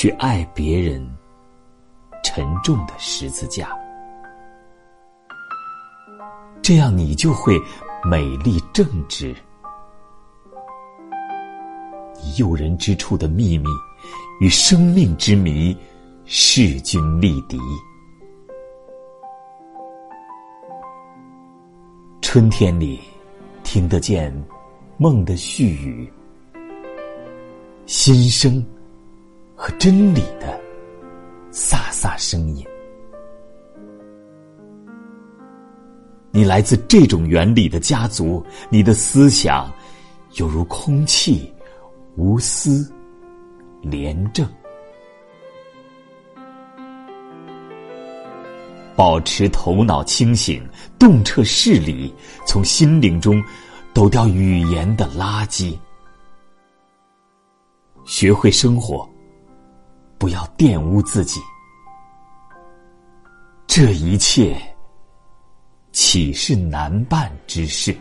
去爱别人沉重的十字架。这样，你就会美丽正直。诱人之处的秘密，与生命之谜，势均力敌。春天里，听得见梦的絮语，心声和真理的飒飒声音。你来自这种原理的家族，你的思想犹如空气，无私廉政。保持头脑清醒，洞彻事理，从心灵中抖掉语言的垃圾。学会生活，不要玷污自己。这一切。岂是难办之事？